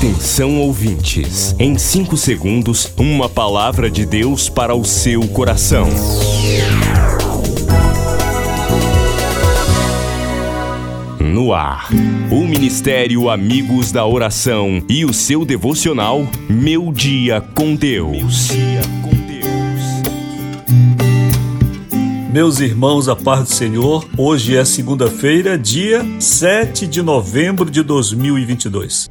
Atenção ouvintes, em 5 segundos, uma palavra de Deus para o seu coração. No ar, o Ministério Amigos da Oração e o seu devocional Meu Dia com Deus. Meus irmãos, a paz do Senhor, hoje é segunda-feira, dia 7 de novembro de 2022.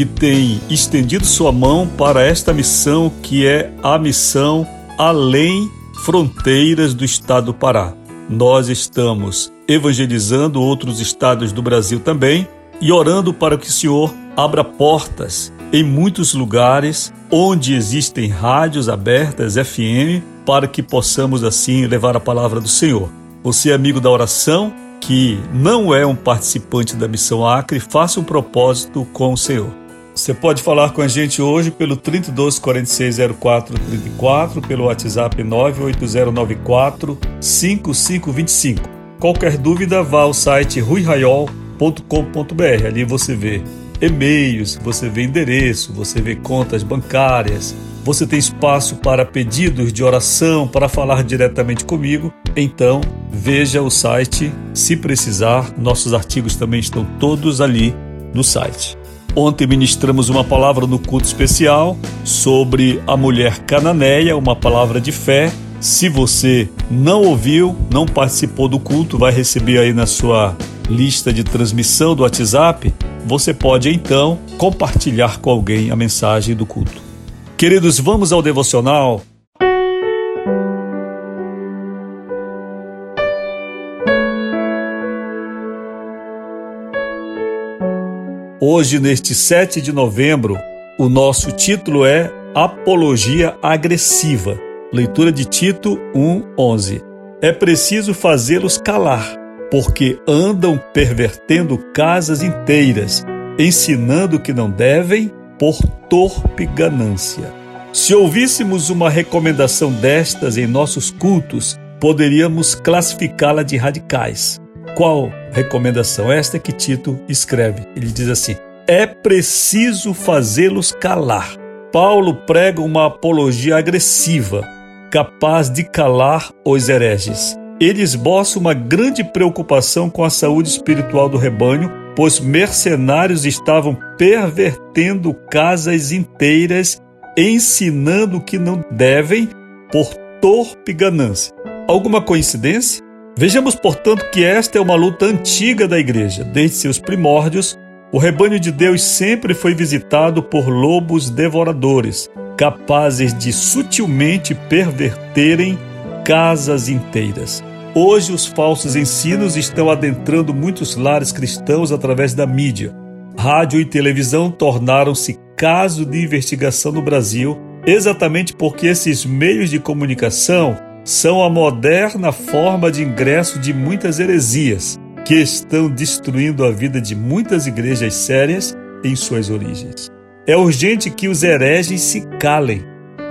que tem estendido sua mão para esta missão que é a missão além fronteiras do estado do Pará. Nós estamos evangelizando outros estados do Brasil também e orando para que o Senhor abra portas em muitos lugares onde existem rádios abertas FM para que possamos assim levar a palavra do Senhor. Você amigo da oração que não é um participante da missão Acre, faça um propósito com o Senhor. Você pode falar com a gente hoje pelo 32 46 04 34, pelo WhatsApp 98094 5525. Qualquer dúvida, vá ao site ruiraiol.com.br. Ali você vê e-mails, você vê endereço, você vê contas bancárias, você tem espaço para pedidos de oração, para falar diretamente comigo. Então, veja o site se precisar. Nossos artigos também estão todos ali no site. Ontem ministramos uma palavra no culto especial sobre a mulher cananeia, uma palavra de fé. Se você não ouviu, não participou do culto, vai receber aí na sua lista de transmissão do WhatsApp. Você pode então compartilhar com alguém a mensagem do culto. Queridos, vamos ao devocional Hoje, neste 7 de novembro, o nosso título é Apologia Agressiva. Leitura de Tito 1:11. É preciso fazê-los calar, porque andam pervertendo casas inteiras, ensinando que não devem por torpe ganância. Se ouvíssemos uma recomendação destas em nossos cultos, poderíamos classificá-la de radicais. Qual recomendação? Esta que Tito escreve. Ele diz assim: é preciso fazê-los calar. Paulo prega uma apologia agressiva, capaz de calar os hereges. Ele esboça uma grande preocupação com a saúde espiritual do rebanho, pois mercenários estavam pervertendo casas inteiras, ensinando que não devem por torpe ganância. Alguma coincidência? Vejamos, portanto, que esta é uma luta antiga da igreja. Desde seus primórdios, o rebanho de Deus sempre foi visitado por lobos devoradores, capazes de sutilmente perverterem casas inteiras. Hoje, os falsos ensinos estão adentrando muitos lares cristãos através da mídia. Rádio e televisão tornaram-se caso de investigação no Brasil, exatamente porque esses meios de comunicação são a moderna forma de ingresso de muitas heresias que estão destruindo a vida de muitas igrejas sérias em suas origens. É urgente que os hereges se calem.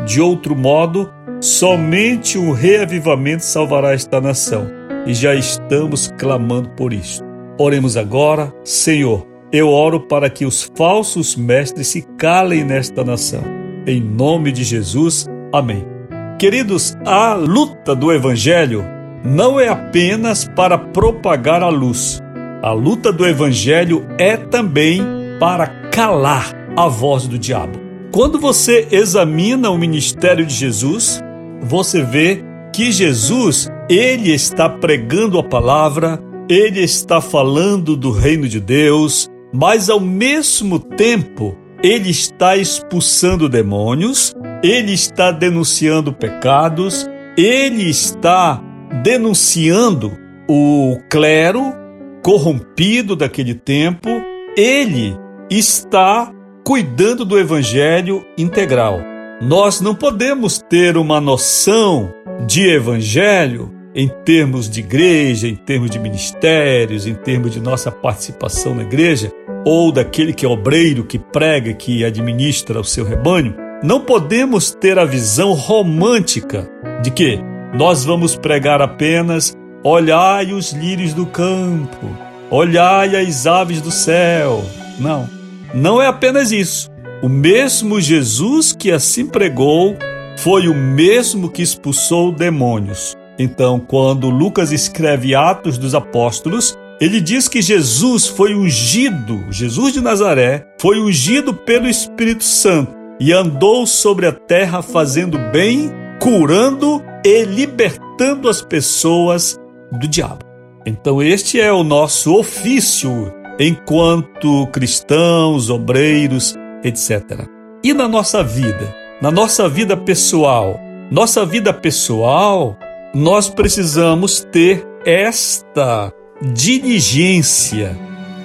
De outro modo, somente um reavivamento salvará esta nação. E já estamos clamando por isso. Oremos agora, Senhor. Eu oro para que os falsos mestres se calem nesta nação. Em nome de Jesus. Amém. Queridos, a luta do Evangelho não é apenas para propagar a luz. A luta do Evangelho é também para calar a voz do diabo. Quando você examina o ministério de Jesus, você vê que Jesus, ele está pregando a palavra, ele está falando do reino de Deus, mas ao mesmo tempo, ele está expulsando demônios, ele está denunciando pecados, ele está denunciando o clero corrompido daquele tempo, ele está cuidando do evangelho integral. Nós não podemos ter uma noção de evangelho em termos de igreja, em termos de ministérios, em termos de nossa participação na igreja, ou daquele que é obreiro, que prega, que administra o seu rebanho. Não podemos ter a visão romântica de que nós vamos pregar apenas olhai os lírios do campo, olhai as aves do céu. Não. Não é apenas isso. O mesmo Jesus que assim pregou foi o mesmo que expulsou demônios. Então, quando Lucas escreve Atos dos Apóstolos, ele diz que Jesus foi ungido, Jesus de Nazaré, foi ungido pelo Espírito Santo e andou sobre a terra fazendo bem, curando e libertando as pessoas do diabo. Então, este é o nosso ofício enquanto cristãos, obreiros, etc. E na nossa vida, na nossa vida pessoal, nossa vida pessoal, nós precisamos ter esta diligência,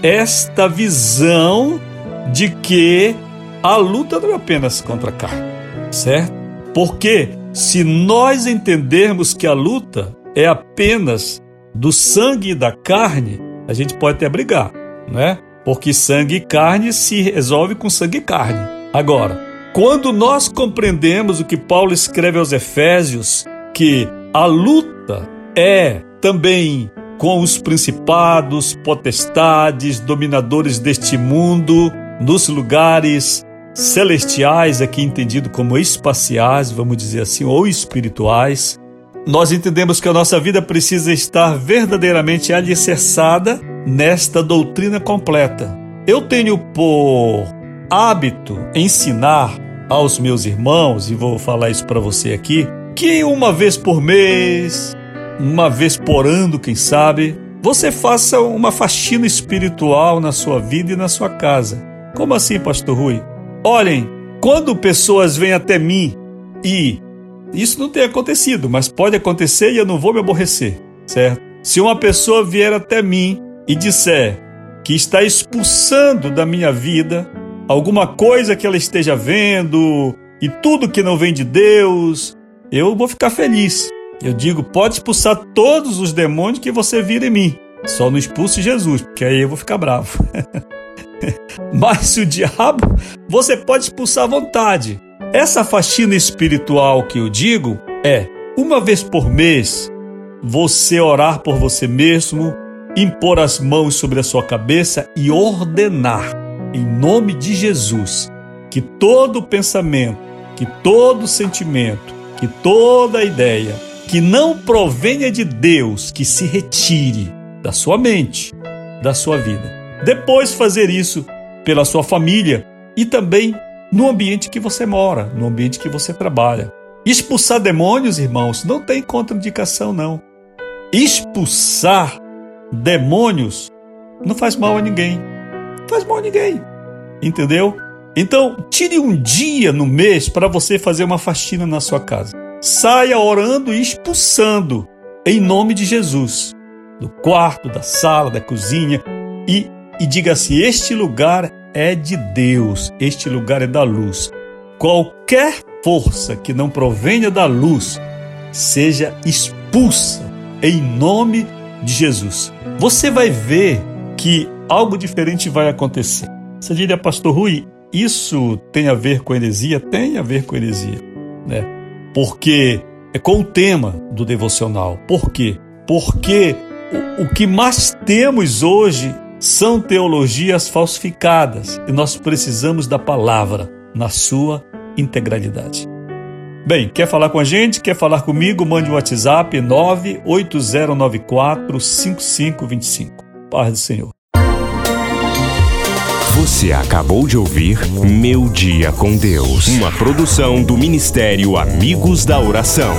esta visão de que a luta não é apenas contra a carne, certo? Porque se nós entendermos que a luta é apenas do sangue e da carne, a gente pode até brigar né? Porque sangue e carne se resolve com sangue e carne. Agora, quando nós compreendemos o que Paulo escreve aos Efésios, que a luta é também com os principados, potestades, dominadores deste mundo, nos lugares celestiais, aqui entendido como espaciais, vamos dizer assim, ou espirituais, nós entendemos que a nossa vida precisa estar verdadeiramente alicerçada nesta doutrina completa. Eu tenho por hábito ensinar aos meus irmãos, e vou falar isso para você aqui, que uma vez por mês, uma vez por ano, quem sabe, você faça uma faxina espiritual na sua vida e na sua casa. Como assim, Pastor Rui? Olhem, quando pessoas vêm até mim e isso não tem acontecido, mas pode acontecer e eu não vou me aborrecer, certo? Se uma pessoa vier até mim e disser que está expulsando da minha vida alguma coisa que ela esteja vendo e tudo que não vem de Deus, eu vou ficar feliz. Eu digo, pode expulsar todos os demônios que você vira em mim. Só não expulse Jesus, porque aí eu vou ficar bravo. Mas o diabo, você pode expulsar à vontade. Essa faxina espiritual que eu digo é, uma vez por mês, você orar por você mesmo, impor as mãos sobre a sua cabeça e ordenar, em nome de Jesus, que todo pensamento, que todo sentimento, que toda ideia que não provenha de Deus, que se retire da sua mente, da sua vida. Depois fazer isso pela sua família e também no ambiente que você mora, no ambiente que você trabalha. Expulsar demônios, irmãos, não tem contraindicação não. Expulsar demônios não faz mal a ninguém. Não faz mal a ninguém. Entendeu? Então, tire um dia no mês para você fazer uma faxina na sua casa. Saia orando e expulsando em nome de Jesus. Do quarto, da sala, da cozinha e, e diga assim: Este lugar é de Deus, este lugar é da luz. Qualquer força que não provenha da luz seja expulsa em nome de Jesus, você vai ver que algo diferente vai acontecer. Você diria, Pastor Rui, isso tem a ver com heresia? Tem a ver com heresia, né? Porque é com o tema do devocional. Por quê? Porque o, o que mais temos hoje são teologias falsificadas e nós precisamos da palavra na sua integralidade. Bem, quer falar com a gente? Quer falar comigo? Mande um WhatsApp 98094 5525. Paz do Senhor. Você acabou de ouvir Meu Dia com Deus, uma produção do Ministério Amigos da Oração.